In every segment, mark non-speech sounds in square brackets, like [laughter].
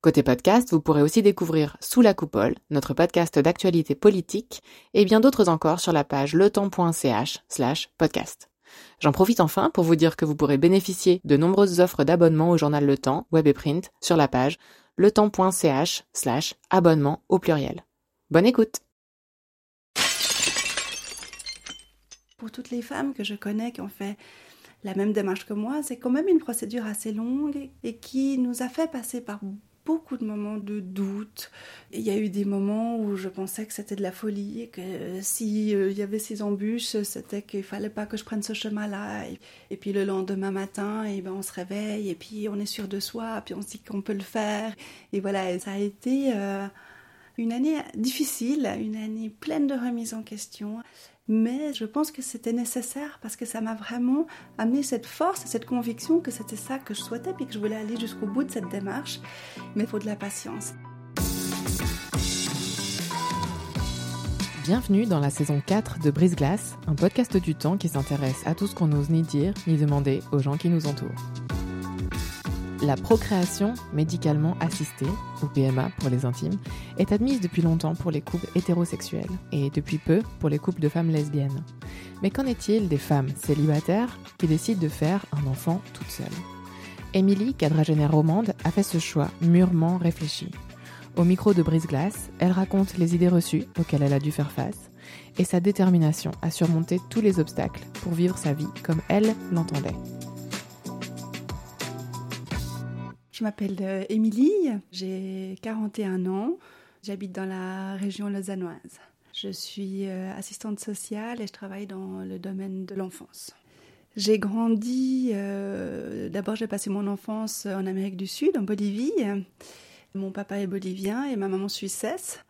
Côté podcast, vous pourrez aussi découvrir Sous la coupole, notre podcast d'actualité politique, et bien d'autres encore sur la page letemps.ch slash podcast. J'en profite enfin pour vous dire que vous pourrez bénéficier de nombreuses offres d'abonnement au journal Le Temps, web et print, sur la page letemps.ch slash abonnement au pluriel. Bonne écoute Pour toutes les femmes que je connais qui ont fait la même démarche que moi, c'est quand même une procédure assez longue et qui nous a fait passer par beaucoup de moments de doute. Il y a eu des moments où je pensais que c'était de la folie et que s'il euh, y avait ces embûches, c'était qu'il fallait pas que je prenne ce chemin-là. Et, puis le lendemain matin, et ben on se réveille et puis on est sûr de soi, puis on se dit qu'on peut le faire. Et voilà, ça a été euh, une année difficile, une année pleine de remises en question mais je pense que c'était nécessaire parce que ça m'a vraiment amené cette force et cette conviction que c'était ça que je souhaitais puis que je voulais aller jusqu'au bout de cette démarche. Mais il faut de la patience. Bienvenue dans la saison 4 de Brise Glace, un podcast du temps qui s'intéresse à tout ce qu'on n'ose ni dire ni demander aux gens qui nous entourent. La procréation médicalement assistée, ou PMA pour les intimes, est admise depuis longtemps pour les couples hétérosexuels et depuis peu pour les couples de femmes lesbiennes. Mais qu'en est-il des femmes célibataires qui décident de faire un enfant toute seule Émilie, quadragénaire romande, a fait ce choix mûrement réfléchi. Au micro de Brise Glace, elle raconte les idées reçues auxquelles elle a dû faire face et sa détermination à surmonter tous les obstacles pour vivre sa vie comme elle l'entendait. Je m'appelle euh, Émilie, j'ai 41 ans, j'habite dans la région lausannoise. Je suis euh, assistante sociale et je travaille dans le domaine de l'enfance. J'ai grandi, euh, d'abord j'ai passé mon enfance en Amérique du Sud, en Bolivie. Mon papa est bolivien et ma maman suissesse.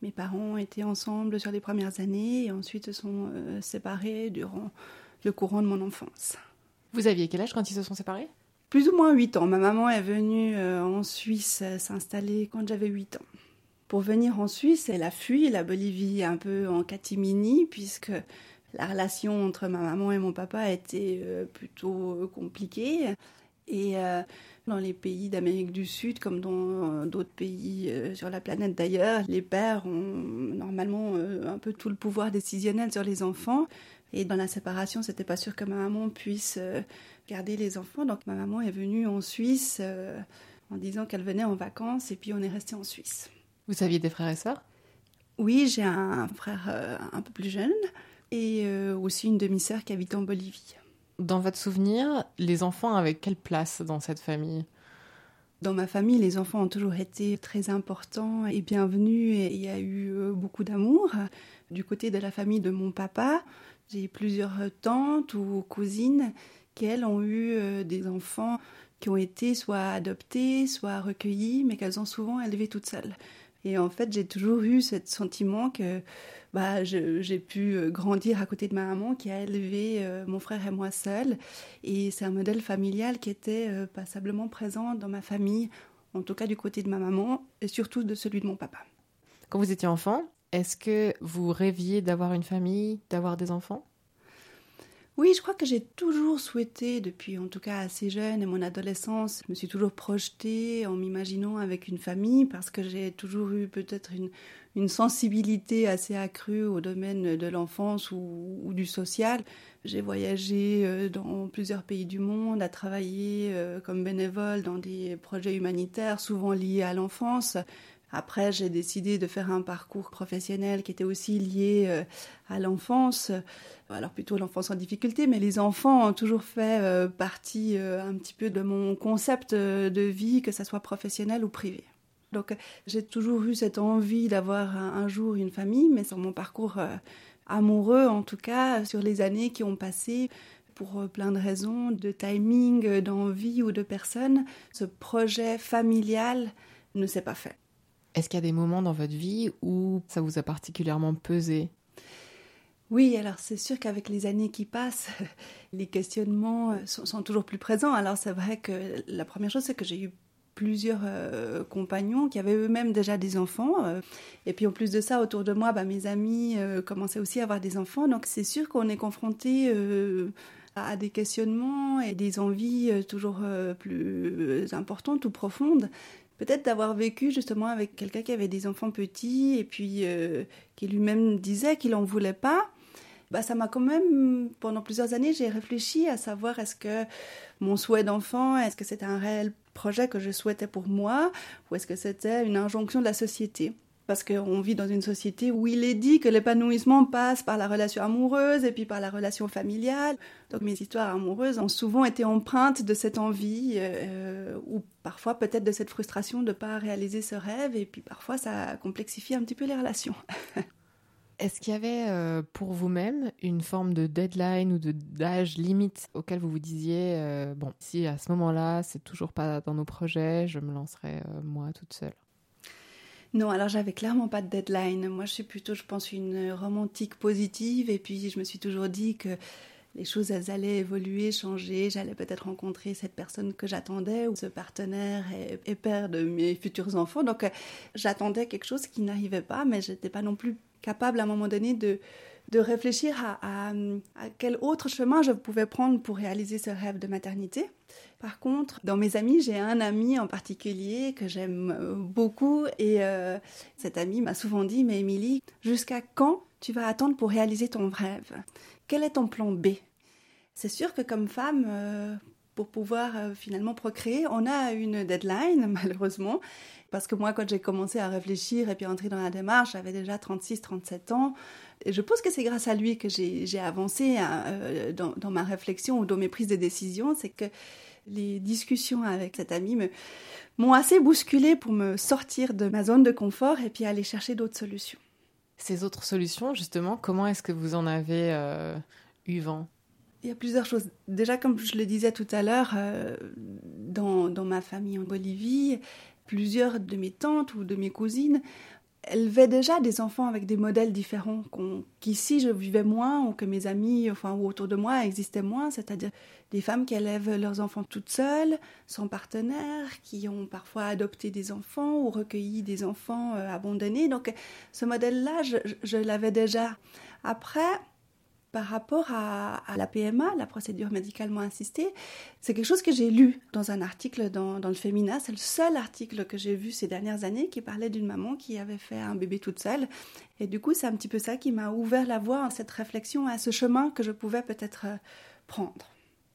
Mes parents étaient ensemble sur les premières années et ensuite se sont séparés durant le courant de mon enfance. Vous aviez quel âge quand ils se sont séparés? Plus ou moins 8 ans. Ma maman est venue euh, en Suisse euh, s'installer quand j'avais 8 ans. Pour venir en Suisse, elle a fui la Bolivie un peu en catimini, puisque la relation entre ma maman et mon papa était euh, plutôt compliquée. Et dans les pays d'Amérique du Sud, comme dans d'autres pays sur la planète d'ailleurs, les pères ont normalement un peu tout le pouvoir décisionnel sur les enfants. Et dans la séparation, c'était pas sûr que ma maman puisse garder les enfants. Donc ma maman est venue en Suisse euh, en disant qu'elle venait en vacances et puis on est resté en Suisse. Vous aviez des frères et sœurs? Oui, j'ai un frère euh, un peu plus jeune et euh, aussi une demi-sœur qui habite en Bolivie. Dans votre souvenir, les enfants avaient quelle place dans cette famille? Dans ma famille, les enfants ont toujours été très importants et bienvenus et il y a eu beaucoup d'amour. Du côté de la famille de mon papa, j'ai plusieurs tantes ou cousines qu'elles ont eu euh, des enfants qui ont été soit adoptés, soit recueillis, mais qu'elles ont souvent élevés toutes seules. Et en fait, j'ai toujours eu ce sentiment que bah, j'ai pu euh, grandir à côté de ma maman qui a élevé euh, mon frère et moi seuls. Et c'est un modèle familial qui était passablement présent dans ma famille, en tout cas du côté de ma maman, et surtout de celui de mon papa. Quand vous étiez enfant, est-ce que vous rêviez d'avoir une famille, d'avoir des enfants? Oui, je crois que j'ai toujours souhaité, depuis en tout cas assez jeune et mon adolescence, je me suis toujours projetée en m'imaginant avec une famille parce que j'ai toujours eu peut-être une, une, sensibilité assez accrue au domaine de l'enfance ou, du social. J'ai voyagé euh, dans plusieurs pays du monde, à travailler euh, comme bénévole dans des projets humanitaires souvent liés à l'enfance. Après, j'ai décidé de faire un parcours professionnel qui était aussi lié euh, à l'enfance, alors plutôt l'enfance en difficulté, mais les enfants ont toujours fait euh, partie euh, un petit peu de mon concept de vie, que ce soit professionnel ou privé. Donc j'ai toujours eu cette envie d'avoir un, jour une famille, mais sur mon parcours amoureux, en tout cas, sur les années qui ont passé, pour plein de raisons, de timing, d'envie ou de personnes, ce projet familial ne s'est pas fait. Est-ce qu'il y a des moments dans votre vie où ça vous a particulièrement pesé? Oui, alors c'est sûr qu'avec les années qui passent, [laughs] les questionnements sont, sont toujours plus présents. Alors c'est vrai que la première chose, c'est que j'ai eu plusieurs euh, compagnons qui avaient eux-mêmes déjà des enfants. Euh, et puis en plus de ça, autour de moi, bah, mes amis euh, commençaient aussi à avoir des enfants. Donc c'est sûr qu'on est confronté à, des questionnements et des envies toujours plus importantes ou profondes. Peut-être d'avoir vécu justement avec quelqu'un qui avait des enfants petits et puis qui lui-même disait qu'il n'en voulait pas. Bah, ça m'a quand même, pendant plusieurs années, j'ai réfléchi à savoir est-ce que mon souhait d'enfant, est-ce que c'était un réel projet que je souhaitais pour moi ou est-ce que c'était une injonction de la société parce qu'on vit dans une société où il est dit que l'épanouissement passe par la relation amoureuse et puis par la relation familiale. Donc mes histoires amoureuses ont souvent été empreintes de cette envie euh, ou parfois peut-être de cette frustration de ne pas réaliser ce rêve et puis parfois ça complexifie un petit peu les relations. [laughs] Est-ce qu'il y avait euh, pour vous-même une forme de deadline ou de d'âge limite auquel vous vous disiez euh, bon si à ce moment-là c'est toujours pas dans nos projets, je me lancerai euh, moi toute seule? Non, alors j'avais clairement pas de deadline. Moi, je suis plutôt, je pense, une romantique positive. Et puis, je me suis toujours dit que les choses, elles allaient évoluer, changer. J'allais peut-être rencontrer cette personne que j'attendais ou ce partenaire et, père de mes futurs enfants. Donc, j'attendais quelque chose qui n'arrivait pas, mais je n'étais pas non plus capable à un moment donné de, de réfléchir à, quel autre chemin je pouvais prendre pour réaliser ce rêve de maternité. Par contre, dans mes amis, j'ai un ami en particulier que j'aime euh, beaucoup et euh, cet ami m'a souvent dit, mais Émilie, jusqu'à quand tu vas attendre pour réaliser ton rêve? Quel est ton plan B? C'est sûr que comme femme, euh, pour pouvoir finalement procréer, on a une deadline, [laughs] malheureusement, parce que moi, quand j'ai commencé à réfléchir et puis entrer dans la démarche, j'avais déjà 36, 37 ans. Et je pense que c'est grâce à lui que j'ai avancé hein, euh, dans, ma réflexion ou dans mes prises de décision. C'est que les discussions avec cet ami m'ont assez bousculé pour me sortir de ma zone de confort et puis aller chercher d'autres solutions. Ces autres solutions, justement, comment est-ce que vous en avez euh, eu vent? Il y a plusieurs choses. Déjà, comme je le disais tout à l'heure, euh, dans, dans, ma famille en Bolivie, plusieurs de mes tantes ou de mes cousines élevaient déjà des enfants avec des modèles différents qu'ici je vivais moins ou que mes amis enfin ou autour de moi existaient moins. C'est-à-dire des femmes qui élèvent leurs enfants toutes seules sans partenaire qui ont parfois adopté des enfants ou recueilli des enfants euh, abandonnés. Donc ce modèle là je l'avais déjà. Après par rapport à, la PMA, la procédure médicalement assistée, c'est quelque chose que j'ai lu dans un article dans, le Féminin. C'est le seul article que j'ai vu ces dernières années qui parlait d'une maman qui avait fait un bébé toute seule. Et du coup, c'est un petit peu ça qui m'a ouvert la voie à cette réflexion, à ce chemin que je pouvais peut-être euh, prendre.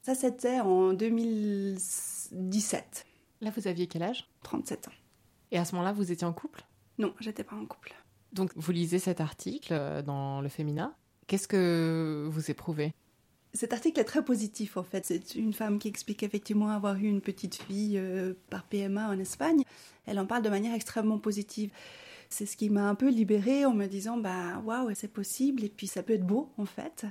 Ça, c'était en 2017. Là, vous aviez quel âge? 37 ans. Et à ce moment-là, vous étiez en couple? Non, j'étais pas en couple. Donc, vous lisez cet article euh, dans le Féminin Qu'est-ce que vous éprouvez? Cet article est très positif en fait. C'est une femme qui explique effectivement avoir eu une petite fille euh, par PMA en Espagne. Elle en parle de manière extrêmement positive. C'est ce qui m'a un peu libérée en me disant bah waouh c'est possible et puis ça peut être beau en fait.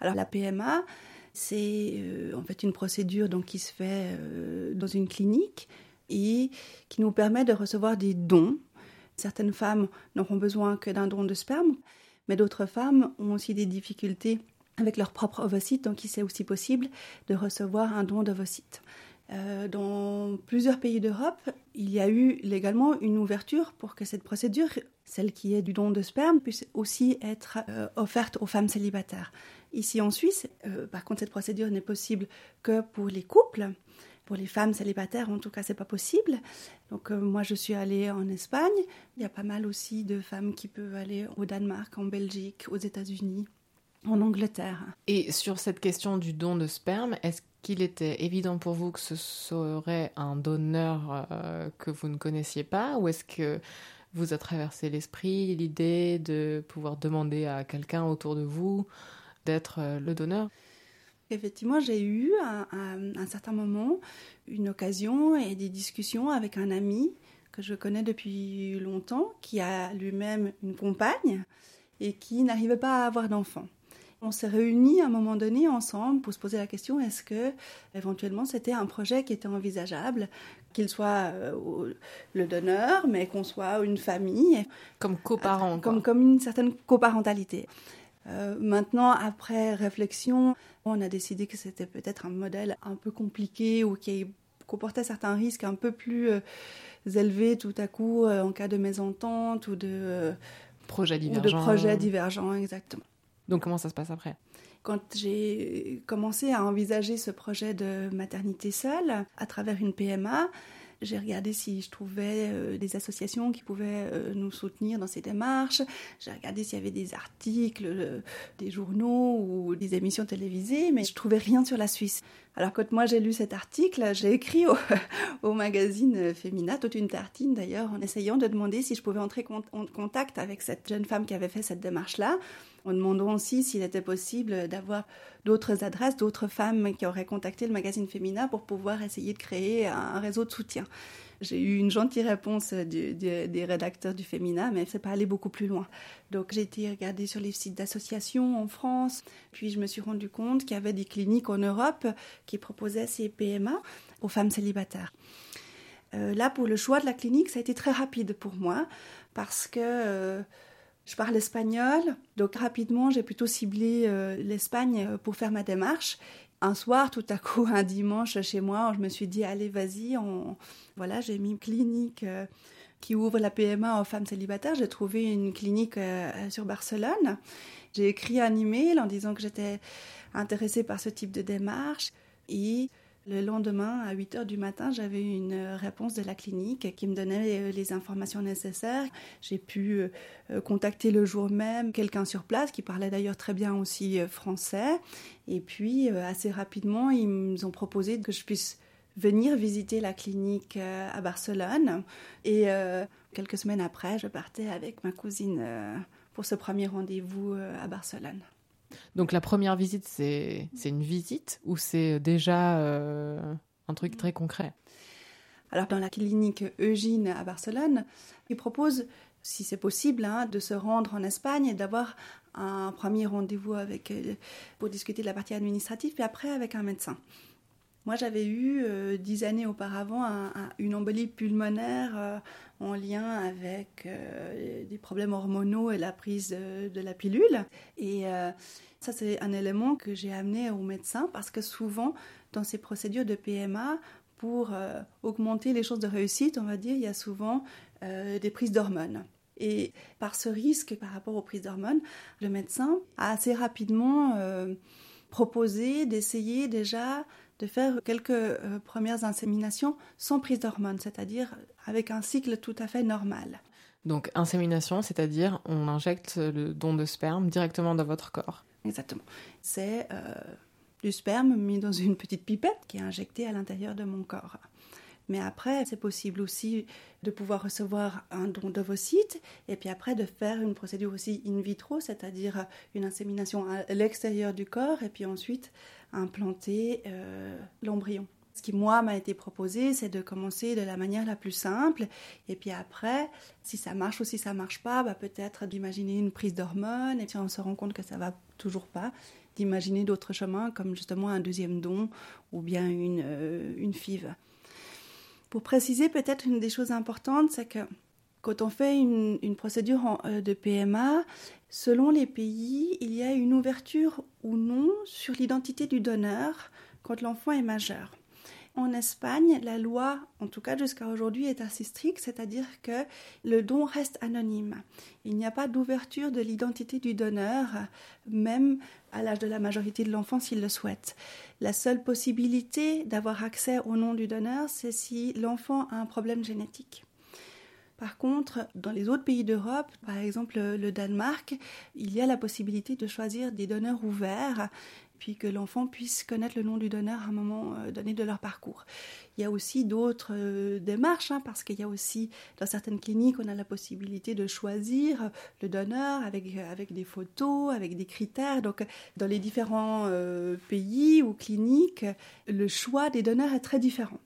Alors la PMA c'est euh, en fait une procédure donc qui se fait euh, dans une clinique et qui nous permet de recevoir des dons. Certaines femmes n'auront besoin que d'un don de sperme mais d'autres femmes ont aussi des difficultés avec leur propre ovocyte, donc il c'est aussi possible de recevoir un don d'ovocyte. Euh, dans plusieurs pays d'Europe, il y a eu légalement une ouverture pour que cette procédure, celle qui est du don de sperme, puisse aussi être euh, offerte aux femmes célibataires. Ici en Suisse, euh, par contre, cette procédure n'est possible que pour les couples. Pour les femmes célibataires, en tout cas, c'est pas possible. Donc, euh, moi, je suis allée en Espagne. Il y a pas mal aussi de femmes qui peuvent aller au Danemark, en Belgique, aux États-Unis, en Angleterre. Et sur cette question du don de sperme, est-ce qu'il était évident pour vous que ce serait un donneur euh, que vous ne connaissiez pas? Ou est-ce que vous a traversé l'esprit l'idée de pouvoir demander à quelqu'un autour de vous d'être euh, le donneur? Effectivement, j'ai eu à, un certain moment une occasion et des discussions avec un ami que je connais depuis longtemps, qui a lui-même une compagne et qui n'arrivait pas à avoir d'enfant. On s'est réunis à un moment donné ensemble pour se poser la question est-ce que éventuellement c'était un projet qui était envisageable, qu'il soit euh, le donneur, mais qu'on soit une famille. Comme coparent. Comme, comme une certaine coparentalité. Maintenant, après réflexion, on a décidé que c'était peut-être un modèle un peu compliqué ou qui comportait certains risques un peu plus élevés tout à coup en cas de mésentente ou de projets divergents. de projets divergents, exactement. Donc comment ça se passe après? Quand j'ai commencé à envisager ce projet de maternité seule à travers une PMA, j'ai regardé si je trouvais euh, des associations qui pouvaient euh, nous soutenir dans ces démarches. J'ai regardé s'il y avait des articles, euh, des journaux ou des émissions télévisées, mais je trouvais rien sur la Suisse. Alors quand moi j'ai lu cet article, j'ai écrit [laughs] au, magazine Femina, toute une tartine d'ailleurs, en essayant de demander si je pouvais entrer en contact avec cette jeune femme qui avait fait cette démarche-là en demandant aussi s'il était possible d'avoir d'autres adresses, d'autres femmes qui auraient contacté le magazine Femina pour pouvoir essayer de créer un réseau de soutien. J'ai eu une gentille réponse des rédacteurs du Femina, mais c'est pas allé beaucoup plus loin. Donc j'ai été regarder sur les sites d'associations en France, puis je me suis rendu compte qu'il y avait des cliniques en Europe qui proposaient ces PMA aux femmes célibataires. Euh, là, pour le choix de la clinique, ça a été très rapide pour moi parce que euh, je parle espagnol, donc rapidement j'ai plutôt ciblé euh, l'Espagne pour faire ma démarche. Un soir, tout à coup, un dimanche chez moi, je me suis dit allez vas-y, voilà j'ai mis une clinique euh, qui ouvre la PMA aux femmes célibataires. J'ai trouvé une clinique sur Barcelone. J'ai écrit un email en disant que j'étais intéressée par ce type de démarche le lendemain, à 8 heures du matin, j'avais une réponse de la clinique qui me donnait euh, les informations nécessaires. J'ai pu euh, contacter le jour même quelqu'un sur place qui parlait d'ailleurs très bien aussi euh, français. Et puis, assez rapidement, ils nous ont proposé que je puisse venir visiter la clinique à Barcelone. Et quelques semaines après, je partais avec ma cousine pour ce premier rendez-vous à Barcelone. Donc la première visite, c'est une visite ou c'est déjà euh, un truc très concret? Alors dans la clinique Eugène à Barcelone, ils proposent, si c'est possible, hein, de se rendre en Espagne et d'avoir un premier rendez-vous avec euh, pour discuter de la partie administrative, puis après avec un médecin. Moi, j'avais eu euh, dix années auparavant une embolie pulmonaire en lien avec des problèmes hormonaux et la prise de la pilule. Et ça, c'est un élément que j'ai amené au médecin parce que souvent, dans ces procédures de PMA, pour euh, augmenter les chances de réussite, on va dire, il y a souvent euh, des prises d'hormones. Et par ce risque par rapport aux prises d'hormones, le médecin a assez rapidement euh, proposé d'essayer déjà de faire quelques premières inséminations sans prise d'hormones, c'est-à-dire avec un cycle tout à fait normal. Donc insémination, c'est-à-dire on injecte le don de sperme directement dans votre corps. Exactement. C'est euh, du sperme mis dans une petite pipette qui est injectée à l'intérieur de mon corps. Mais après, c'est possible aussi de pouvoir recevoir un don d'ovocytes et puis après de faire une procédure aussi in vitro, c'est-à-dire une insémination à l'extérieur du corps et puis ensuite implanter euh, l'embryon. Ce qui, moi, m'a été proposé, c'est de commencer de la manière la plus simple. Et puis après, si ça marche ou si ça marche pas, bah, peut-être d'imaginer une prise d'hormones. Et si on se rend compte que ça va toujours pas, d'imaginer d'autres chemins, comme justement un deuxième don ou bien une, euh, une FIV. Pour préciser, peut-être une des choses importantes, c'est que quand on fait une, procédure euh, de PMA, selon les pays, il y a une ouverture ou non sur l'identité du donneur quand l'enfant est majeur. En Espagne, la loi, en tout cas jusqu'à aujourd'hui, est assez stricte, c'est-à-dire que le don reste anonyme. Il n'y a pas d'ouverture de l'identité du donneur, même à l'âge de la majorité de l'enfant s'il le souhaite. La seule possibilité d'avoir accès au nom du donneur, c'est si l'enfant a un problème génétique. Par contre, dans les autres pays d'Europe, par exemple le Danemark, il y a la possibilité de choisir des donneurs ouverts puis que l'enfant puisse connaître le nom du donneur à un moment euh, donné de leur parcours. Il y a aussi d'autres euh, démarches, hein, parce qu'il y a aussi, dans certaines cliniques, on a la possibilité de choisir le donneur avec, avec des photos, avec des critères. Donc, dans les différents euh, pays ou cliniques, le choix des donneurs est très différent.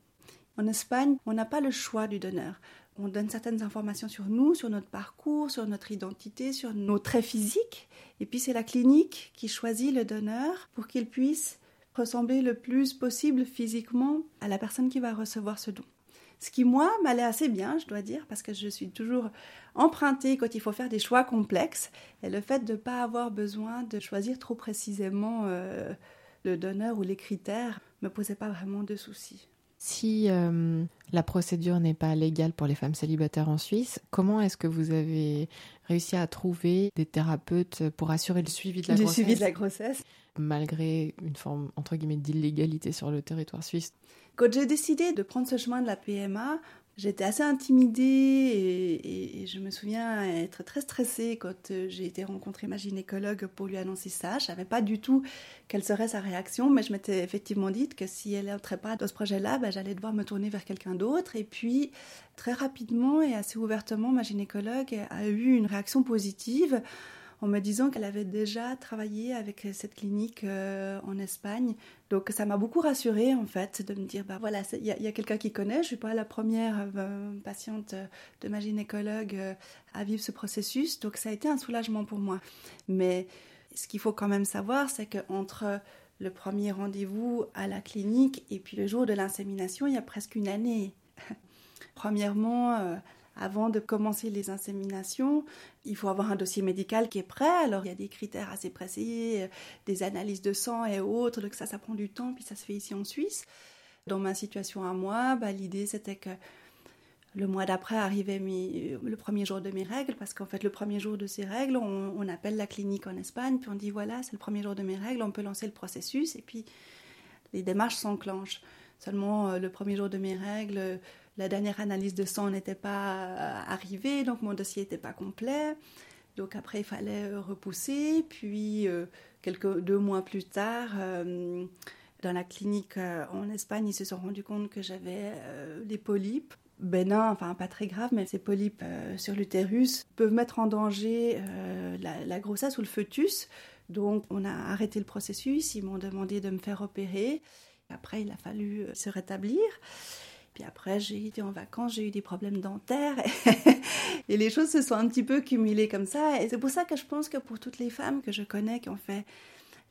En Espagne, on n'a pas le choix du donneur. On donne certaines informations sur nous, sur notre parcours, sur notre identité, sur nos traits physiques. Et puis c'est la clinique qui choisit le donneur pour qu'il puisse ressembler le plus possible physiquement à la personne qui va recevoir ce don. Ce qui, moi, m'allait assez bien, je dois dire, parce que je suis toujours empruntée quand il faut faire des choix complexes. Et le fait de ne pas avoir besoin de choisir trop précisément euh, le donneur ou les critères me posait pas vraiment de soucis. Si euh, la procédure n'est pas légale pour les femmes célibataires en Suisse, comment est-ce que vous avez réussi à trouver des thérapeutes pour assurer le suivi de la grossesse suivi de la grossesse. Malgré une forme, entre guillemets, d'illégalité sur le territoire suisse? Quand j'ai décidé de prendre ce chemin de la PMA, J'étais assez intimidée et, je me souviens être très stressée quand euh, j'ai été rencontrer ma gynécologue pour lui annoncer ça. Je savais pas du tout quelle serait sa réaction, mais je m'étais effectivement dit que si elle n'entrait pas dans ce projet-là, ben, j'allais devoir me tourner vers quelqu'un d'autre. Et puis, très rapidement et assez ouvertement, ma gynécologue a eu une réaction positive en me disant qu'elle avait déjà travaillé avec cette clinique euh, en Espagne. Donc ça m'a beaucoup rassurée en fait de me dire bah voilà il y a, quelqu'un qui connaît. Je suis pas la première euh, patiente de ma gynécologue euh, à vivre ce processus. Donc ça a été un soulagement pour moi. Mais ce qu'il faut quand même savoir, c'est qu'entre le premier rendez-vous à la clinique et puis le jour de l'insémination, il y a presque une année. [laughs] Premièrement, avant de commencer les inséminations, il faut avoir un dossier médical qui est prêt. Alors, il y a des critères assez précis, euh, des analyses de sang et autres. Donc, ça, ça prend du temps, puis ça se fait ici en Suisse. Dans ma situation à moi, bah, l'idée, c'était que le mois d'après arrivait euh, le premier jour de mes règles, parce qu'en fait, le premier jour de ces règles, on, appelle la clinique en Espagne, puis on dit voilà, c'est le premier jour de mes règles, on peut lancer le processus, et puis les démarches s'enclenchent. Seulement, euh, le premier jour de mes règles, la dernière analyse de sang n'était pas euh, arrivée, donc mon dossier n'était pas complet. Donc après, il fallait euh, repousser. Puis, euh, quelques deux mois plus tard, dans la clinique en Espagne, ils se sont rendus compte que j'avais des polypes bénins, enfin pas très graves, mais ces polypes sur l'utérus peuvent mettre en danger la, la, grossesse ou le fœtus. Donc on a arrêté le processus, ils m'ont demandé de me faire opérer. Après, il a fallu se rétablir. Puis après, j'ai été en vacances, j'ai eu des problèmes dentaires [laughs] et les choses se sont un petit peu cumulées comme ça. Et c'est pour ça que je pense que pour toutes les femmes que je connais qui ont fait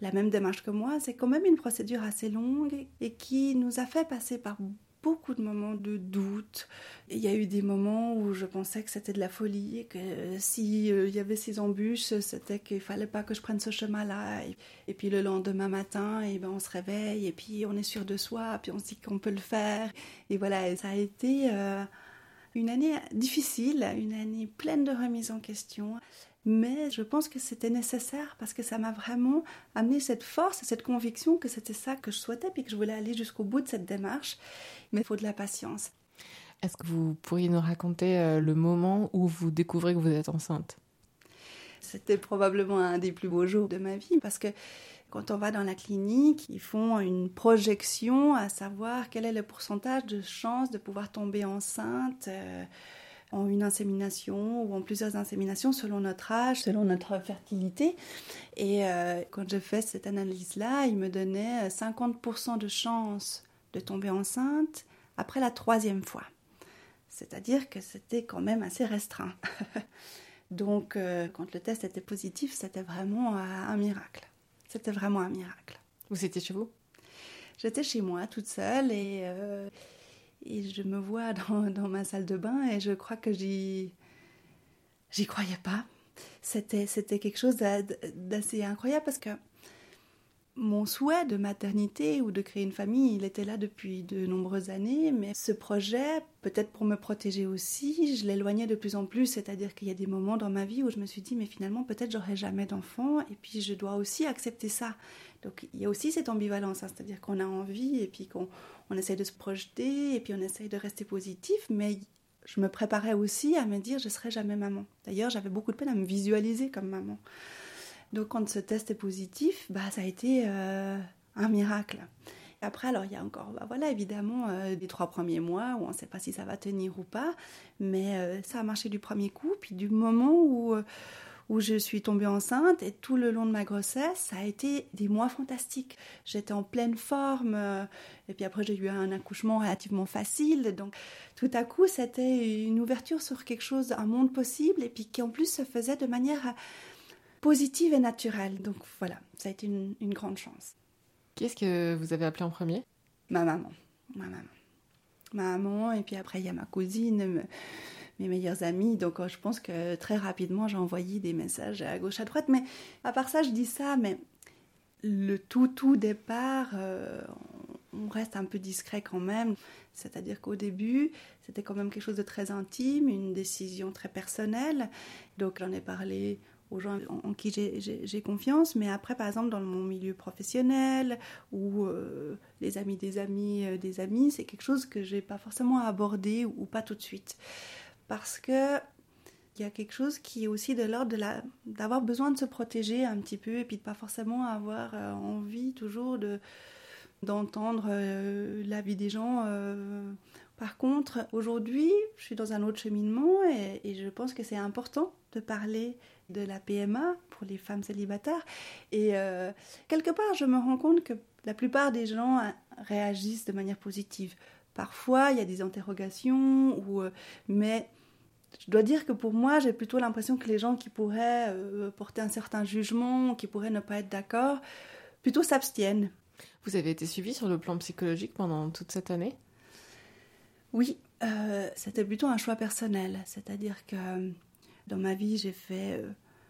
la même démarche que moi, c'est quand même une procédure assez longue et qui nous a fait passer par beaucoup de moments de doute. Il y a eu des moments où je pensais que c'était de la folie et que s'il euh, y avait ces embûches, c'était qu'il fallait pas que je prenne ce chemin-là. Et, puis le lendemain matin, et eh ben on se réveille et puis on est sûr de soi, puis on se dit qu'on peut le faire. Et voilà, ça a été euh, une année difficile, une année pleine de remises en question mais je pense que c'était nécessaire parce que ça m'a vraiment amené cette force, cette conviction que c'était ça que je souhaitais puis que je voulais aller jusqu'au bout de cette démarche. Mais il faut de la patience. Est-ce que vous pourriez nous raconter euh, le moment où vous découvrez que vous êtes enceinte? C'était probablement un des plus beaux jours de ma vie parce que quand on va dans la clinique, ils font une projection à savoir quel est le pourcentage de chance de pouvoir tomber enceinte. Euh, en une insémination ou en plusieurs inséminations selon notre âge, selon notre fertilité. Et euh, quand je fais cette analyse-là, il me donnait 50% de chance de tomber enceinte après la troisième fois. C'est-à-dire que c'était quand même assez restreint. [laughs] Donc euh, quand le test était positif, c'était vraiment un miracle. C'était vraiment un miracle. Vous étiez chez vous? J'étais chez moi toute seule et... Euh, et je me vois [laughs] dans, ma salle de bain et je crois que j'y j'y croyais pas. C'était c'était quelque chose d'assez incroyable parce que mon souhait de maternité ou de créer une famille, il était là depuis de nombreuses années, mais ce projet, peut-être pour me protéger aussi, je l'éloignais de plus en plus, c'est-à-dire qu'il y a des moments dans ma vie où je me suis dit, mais finalement, peut-être j'aurai jamais d'enfant, et puis je dois aussi accepter ça. Donc il y a aussi cette ambivalence, hein, c'est-à-dire qu'on a envie, et puis qu'on on essaye de se projeter, et puis on essaye de rester positif, mais je me préparais aussi à me dire, je serai jamais maman. D'ailleurs, j'avais beaucoup de peine à me visualiser comme maman. Donc quand ce test est positif, bah, ça a été euh, un miracle. Après, alors il y a encore, bah, voilà, évidemment, euh, les trois premiers mois où on ne sait pas si ça va tenir ou pas, mais euh, ça a marché du premier coup. Puis du moment où, où je suis tombée enceinte et tout le long de ma grossesse, ça a été des mois fantastiques. J'étais en pleine forme et puis après j'ai eu un accouchement relativement facile. Donc tout à coup, c'était une ouverture sur quelque chose, un monde possible et puis qui en plus se faisait de manière positive et naturelle. Donc voilà, ça a été une, grande chance. Qui est-ce que vous avez appelé en premier? Ma maman. Ma maman. ma maman, et puis après il y a ma cousine, mes meilleurs amis. Donc je pense que très rapidement j'ai envoyé des messages à gauche, à droite. Mais à part ça, je dis ça, mais le tout, tout départ, on reste un peu discret quand même. C'est-à-dire qu'au début, c'était quand même quelque chose de très intime, une décision très personnelle. Donc j'en ai parlé aux gens en, qui j'ai confiance, mais après, par exemple, dans mon milieu professionnel ou euh, les amis des amis euh, des amis, c'est quelque chose que je n'ai pas forcément abordé ou, pas tout de suite. Parce que il y a quelque chose qui est aussi de l'ordre d'avoir besoin de se protéger un petit peu et puis de pas forcément avoir euh, envie toujours de d'entendre la vie des gens. Par contre, aujourd'hui, je suis dans un autre cheminement et, je pense que c'est important de parler de la PMA pour les femmes célibataires. Et euh, quelque part, je me rends compte que la plupart des gens euh, réagissent de manière positive. Parfois, il y a des interrogations, ou, euh, mais je dois dire que pour moi, j'ai plutôt l'impression que les gens qui pourraient porter un certain jugement, qui pourraient ne pas être d'accord, plutôt s'abstiennent. Vous avez été suivi sur le plan psychologique pendant toute cette année? Oui, c'était plutôt un choix personnel. C'est-à-dire que dans ma vie, j'ai fait euh,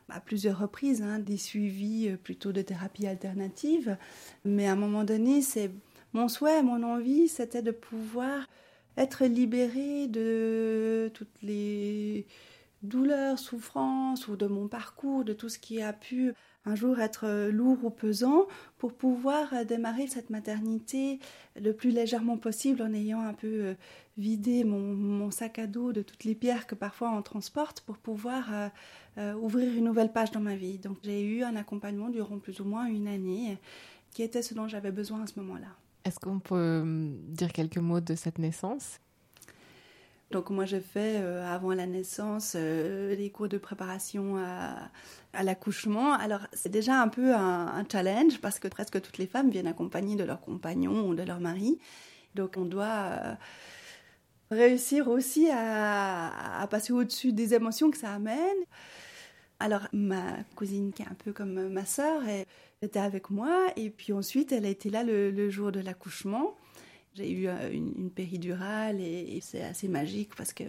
à plusieurs reprises hein, des suivis euh, plutôt de thérapie alternative. Mais à un moment donné, c'est mon souhait, mon envie, c'était de pouvoir être libérée de toutes les douleurs, souffrances ou de mon parcours, de tout ce qui a pu un jour être euh, lourd ou pesant pour pouvoir euh, démarrer cette maternité le plus légèrement possible en ayant un peu euh, vidé mon, sac à dos de toutes les pierres que parfois on transporte pour pouvoir ouvrir une nouvelle page dans ma vie. Donc j'ai eu un accompagnement durant plus ou moins une année qui était ce dont j'avais besoin à ce moment-là. Est-ce qu'on peut dire quelques mots de cette naissance? Donc moi j'ai fait euh, avant la naissance euh, les cours de préparation à, l'accouchement. Alors c'est déjà un peu un, challenge parce que presque toutes les femmes viennent accompagnées de leur compagnon ou de leur mari. Donc on doit euh, réussir aussi à, passer au-dessus des émotions que ça amène. Alors ma cousine qui est un peu comme ma sœur, était avec moi et puis ensuite elle a été là le jour de l'accouchement. J'ai eu euh, une, péridurale et, c'est assez magique parce que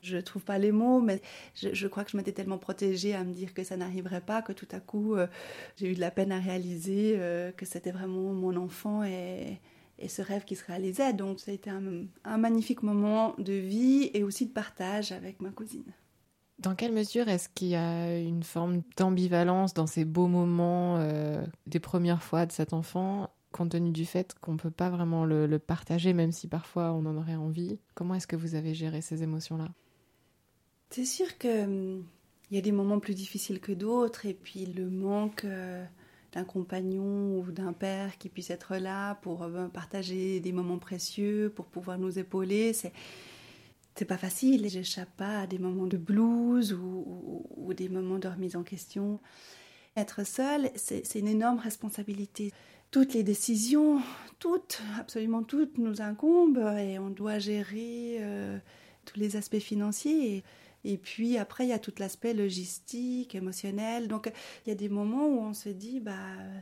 je ne trouve pas les mots, mais je, crois que je m'étais tellement protégée à me dire que ça n'arriverait pas que tout à coup euh, j'ai eu de la peine à réaliser euh, que c'était vraiment mon enfant et, ce rêve qui se réalisait. Donc ça a été un, magnifique moment de vie et aussi de partage avec ma cousine. Dans quelle mesure est-ce qu'il y a une forme d'ambivalence dans ces beaux moments des premières fois de cet enfant compte tenu du fait qu'on ne peut pas vraiment le, partager, même si parfois on en aurait envie? Comment est-ce que vous avez géré ces émotions-là? C'est sûr qu'il hum, y a des moments plus difficiles que d'autres, et puis le manque euh, d'un compagnon ou d'un père qui puisse être là pour euh, partager des moments précieux, pour pouvoir nous épauler, c'est c'est pas facile. J'échappe pas à des moments de blues ou, des moments de remise en question. Être seule, c'est une énorme responsabilité toutes les décisions, toutes, absolument toutes, nous incombent et on doit gérer euh, tous les aspects financiers. Puis après, il y a tout l'aspect logistique, émotionnel. Donc il y a des moments où on se dit, bah,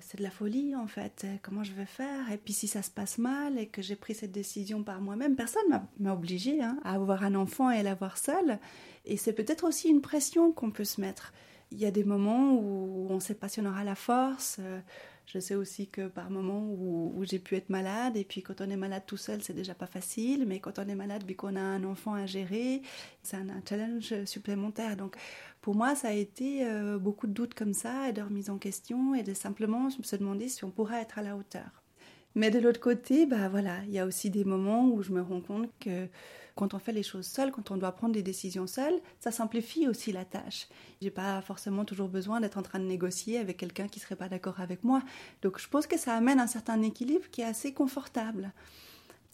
c'est de la folie en fait, comment je vais faire? Et puis si ça se passe mal et que j'ai pris cette décision par moi-même, personne m'a obligée hein, à avoir un enfant et l'avoir seul. Et c'est peut-être aussi une pression qu'on peut se mettre. Il y a des moments où on sait pas si on aura la force. Je sais aussi que par moments où, j'ai pu être malade, et puis quand on est malade tout seul, c'est déjà pas facile, mais quand on est malade, vu qu'on a un enfant à gérer, c'est un, challenge supplémentaire. Donc pour moi, ça a été euh, beaucoup de doutes comme ça, et de remise en question, et de simplement se demander si on pourrait être à la hauteur. Mais de l'autre côté, bah voilà, il y a aussi des moments où je me rends compte que quand on fait les choses seul, quand on doit prendre des décisions seul, ça simplifie aussi la tâche. J'ai pas forcément toujours besoin d'être en train de négocier avec quelqu'un qui serait pas d'accord avec moi. Donc je pense que ça amène un certain équilibre qui est assez confortable.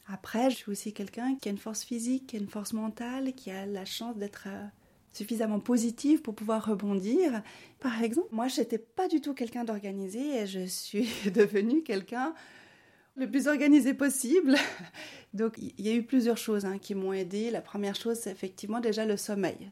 Après, je suis aussi quelqu'un qui a une force physique, qui a une force mentale, qui a la chance d'être euh, suffisamment positive pour pouvoir rebondir. Par exemple, moi, je n'étais pas du tout quelqu'un d'organisé et je suis [laughs] devenue quelqu'un le plus organisé possible. [laughs] Donc il y a eu plusieurs choses hein, qui m'ont aidé. La première chose, c'est effectivement déjà le sommeil.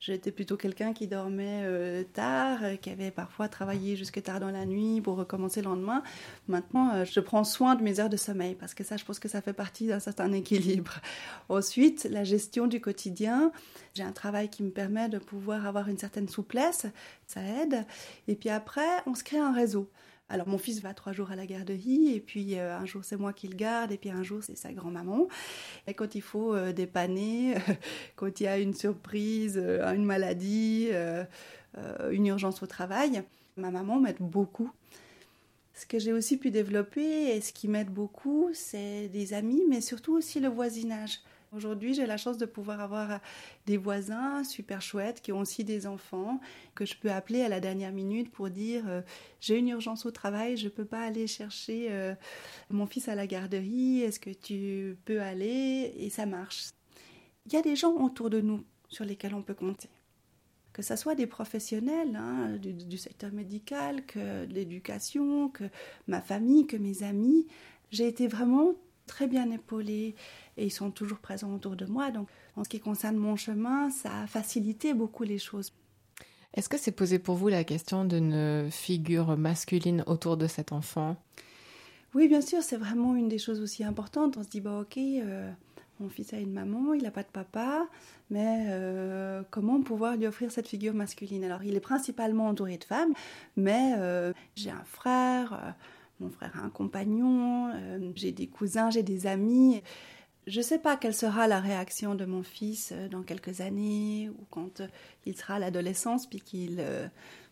J'étais plutôt quelqu'un qui dormait euh, tard, euh, qui avait parfois travaillé jusque tard dans la nuit pour recommencer le lendemain. Maintenant, euh, je prends soin de mes heures de sommeil parce que ça, je pense que ça fait partie d'un certain équilibre. [laughs] Ensuite, la gestion du quotidien. J'ai un travail qui me permet de pouvoir avoir une certaine souplesse, ça aide. Et puis après, on se crée un réseau. Alors mon fils va trois jours à la garderie et puis euh, un jour c'est moi qui le garde et puis un jour c'est sa grand-maman. Et quand il faut euh, dépanner, [laughs] quand il y a une surprise, euh, une maladie, une urgence au travail, ma maman m'aide beaucoup. Ce que j'ai aussi pu développer et ce qui m'aide beaucoup, c'est des amis, mais surtout aussi le voisinage. Aujourd'hui, j'ai la chance de pouvoir avoir des voisins super chouettes qui ont aussi des enfants que je peux appeler à la dernière minute pour dire euh, j'ai une urgence au travail, je ne peux pas aller chercher euh, mon fils à la garderie, est-ce que tu peux aller? Et ça marche. Il y a des gens autour de nous sur lesquels on peut compter. Que ce soit des professionnels hein, du, du secteur médical, que l'éducation, que ma famille, que mes amis. J'ai été vraiment très bien épaulée et ils sont toujours présents autour de moi. Donc, en ce qui concerne mon chemin, ça a facilité beaucoup les choses. Est-ce que c'est posé pour vous la question d'une figure masculine autour de cet enfant? Oui, bien sûr, c'est vraiment une des choses aussi importantes. On se dit, bah ok, euh, mon fils a une maman, il n'a pas de papa, mais euh, comment pouvoir lui offrir cette figure masculine? Alors, il est principalement entouré de femmes, mais euh, j'ai un frère, mon frère a un compagnon, j'ai des cousins, j'ai des amis. Je ne sais pas quelle sera la réaction de mon fils euh, dans quelques années ou quand euh, il sera à l'adolescence, puis qu'il euh,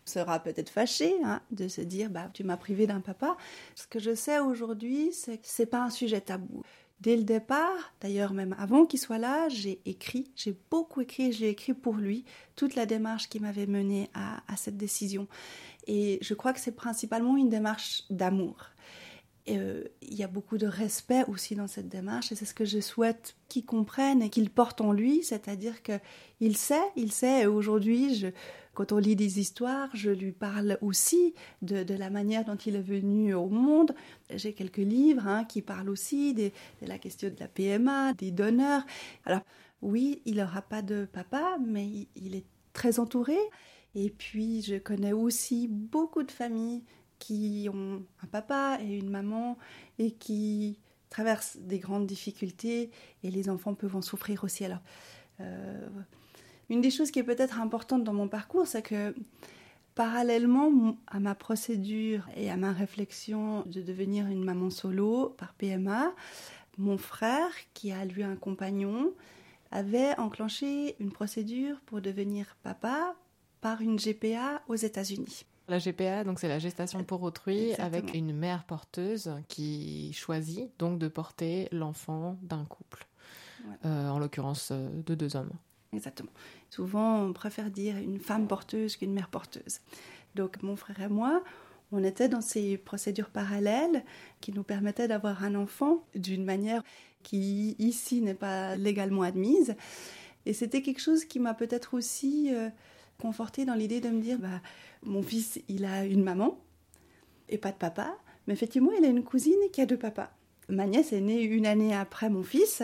sera peut-être fâché hein, de se dire bah tu m'as privé d'un papa. Ce que je sais aujourd'hui, c'est que c'est pas un sujet tabou. Dès le départ, d'ailleurs même avant qu'il soit là, j'ai écrit, j'ai beaucoup écrit, j'ai écrit pour lui toute la démarche qui m'avait mené à, cette décision. Et je crois que c'est principalement une démarche d'amour. Euh, il y a beaucoup de respect aussi dans cette démarche et c'est ce que je souhaite qu'il comprenne et qu'il porte en lui, c'est-à-dire que il sait, il sait. Et aujourd'hui, quand on lit des histoires, je lui parle aussi de, la manière dont il est venu au monde. J'ai quelques livres hein, qui parlent aussi de la question de la PMA, des donneurs. Alors oui, il n'aura pas de papa, mais il est très entouré. Et puis, je connais aussi beaucoup de familles qui ont un papa et une maman et qui traversent des grandes difficultés et les enfants peuvent en souffrir aussi. Alors, euh, une des choses qui est peut-être importante dans mon parcours, c'est que parallèlement à ma procédure et à ma réflexion de devenir une maman solo par PMA, mon frère, qui a lui un compagnon, avait enclenché une procédure pour devenir papa par une GPA aux États-Unis. La GPA, donc c'est la gestation pour autrui avec une mère porteuse qui choisit donc de porter l'enfant d'un couple, euh, en l'occurrence euh, de deux hommes. Exactement. Souvent, on préfère dire une femme porteuse qu'une mère porteuse. Donc mon frère et moi, on était dans ces procédures parallèles qui nous permettaient d'avoir un enfant d'une manière qui ici n'est pas légalement admise. Et c'était quelque chose qui m'a peut-être aussi euh, confortée dans l'idée de me dire, bah, mon fils, il a une maman et pas de papa, mais effectivement, il a une cousine qui a deux papas. Ma nièce est née une année après mon fils,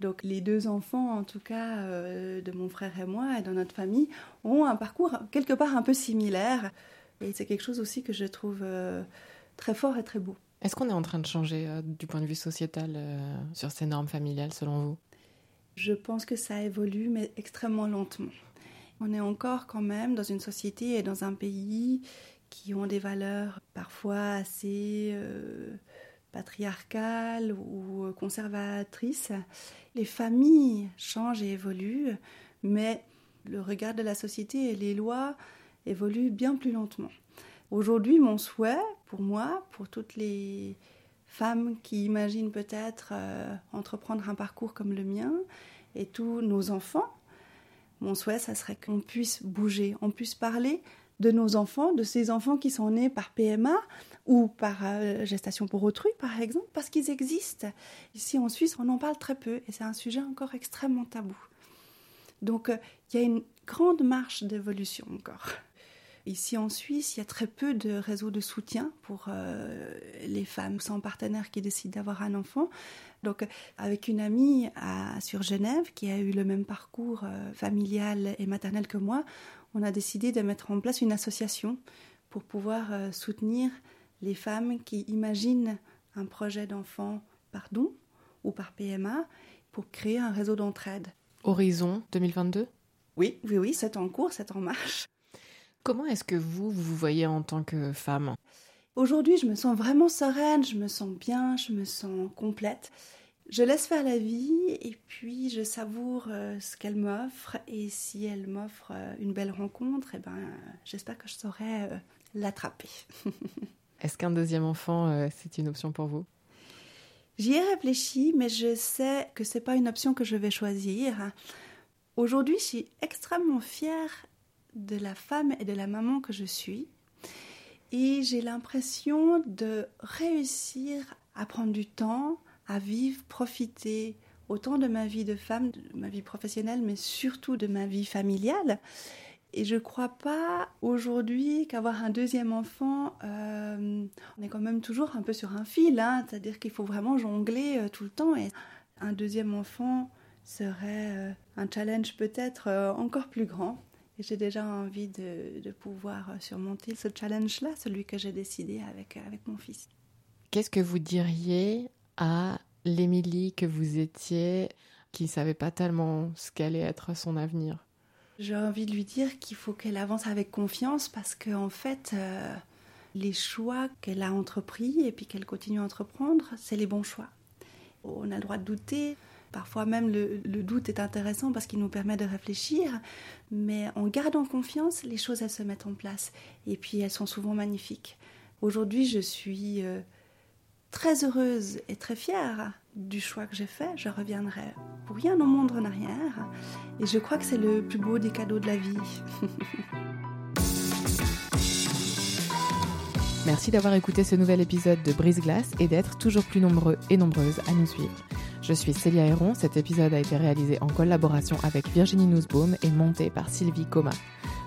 donc les deux enfants, en tout cas, euh, de mon frère et moi, et dans notre famille, ont un parcours quelque part un peu similaire. Et c'est quelque chose aussi que je trouve euh, très fort et très beau. Est-ce qu'on est en train de changer euh, du point de vue sociétal sur ces normes familiales, selon vous? Je pense que ça évolue, mais extrêmement lentement. On est encore quand même dans une société et dans un pays qui ont des valeurs parfois assez euh, patriarcales ou conservatrices. Les familles changent et évoluent, mais le regard de la société et les lois évoluent bien plus lentement. Aujourd'hui, mon souhait, pour moi, pour toutes les femmes qui imaginent peut-être euh, entreprendre un parcours comme le mien, et tous nos enfants, mon souhait, ça serait qu'on puisse bouger, on puisse parler de nos enfants, de ces enfants qui sont nés par PMA ou par euh, gestation pour autrui, par exemple, parce qu'ils existent. Ici en Suisse, on en parle très peu et c'est un sujet encore extrêmement tabou. Donc euh, il y a une grande marche d'évolution encore. Ici en Suisse, il y a très peu de réseaux de soutien pour euh, les femmes sans partenaire qui décident d'avoir un enfant. Donc, avec une amie sur Genève qui a eu le même parcours familial et maternel que moi, on a décidé de mettre en place une association pour pouvoir euh, soutenir les femmes qui imaginent un projet d'enfant par don ou par PMA pour créer un réseau d'entraide. Horizon 2022 Oui, oui, oui, c'est en cours, c'est en marche. Comment est-ce que vous, vous vous voyez en tant que femme? Aujourd'hui, je me sens vraiment sereine, je me sens bien, je me sens complète. Je laisse faire la vie et puis je savoure euh, ce qu'elle m'offre. Et si elle m'offre euh, une belle rencontre, eh ben, j'espère que je saurai euh, l'attraper. [laughs] Est-ce qu'un deuxième enfant, c'est une option pour vous? J'y ai réfléchi, mais je sais que c'est pas une option que je vais choisir. Aujourd'hui, je suis extrêmement fière de la femme et de la maman que je suis. Et j'ai l'impression de réussir à prendre du temps, à vivre, profiter autant de ma vie de femme, de ma vie professionnelle, mais surtout de ma vie familiale. Et je ne crois pas aujourd'hui qu'avoir un deuxième enfant, euh, on est quand même toujours un peu sur un fil, hein, c'est-à-dire qu'il faut vraiment jongler euh, tout le temps. Et un deuxième enfant serait euh, un challenge peut-être encore plus grand. Et j'ai déjà envie de, de, pouvoir surmonter ce challenge-là, celui que j'ai décidé avec, avec mon fils. Qu'est-ce que vous diriez à l'Émilie que vous étiez, qui ne savait pas tellement ce qu'allait être son avenir J'ai envie de lui dire qu'il faut qu'elle avance avec confiance parce qu'en en fait, euh, les choix qu'elle a entrepris et puis qu'elle continue à entreprendre, c'est les bons choix. On a le droit de douter, Parfois même le, doute est intéressant parce qu'il nous permet de réfléchir, mais en gardant confiance, les choses elles se mettent en place et puis elles sont souvent magnifiques. Aujourd'hui, je suis euh, très heureuse et très fière du choix que j'ai fait. Je reviendrai pour rien au monde en arrière et je crois que c'est le plus beau des cadeaux de la vie. [laughs] Merci d'avoir écouté ce nouvel épisode de Brise Glace et d'être toujours plus nombreux et nombreuses à nous suivre. Je suis Célia Héron. Cet épisode a été réalisé en collaboration avec Virginie Nussbaum et monté par Sylvie Coma.